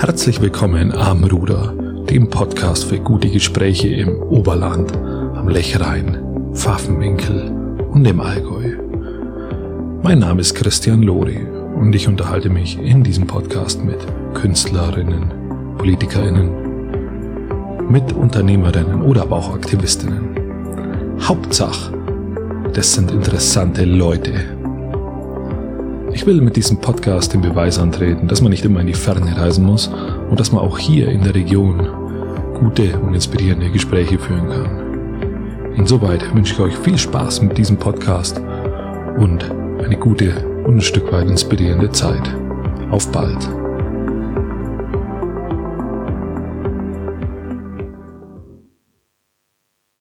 Herzlich willkommen am Ruder, dem Podcast für gute Gespräche im Oberland, am Lechrhein, Pfaffenwinkel und im Allgäu. Mein Name ist Christian Lori und ich unterhalte mich in diesem Podcast mit Künstlerinnen, Politikerinnen, mit Unternehmerinnen oder aber auch Aktivistinnen. Hauptsache, das sind interessante Leute. Ich will mit diesem Podcast den Beweis antreten, dass man nicht immer in die Ferne reisen muss und dass man auch hier in der Region gute und inspirierende Gespräche führen kann. Insoweit wünsche ich euch viel Spaß mit diesem Podcast und eine gute und ein Stück weit inspirierende Zeit. Auf bald!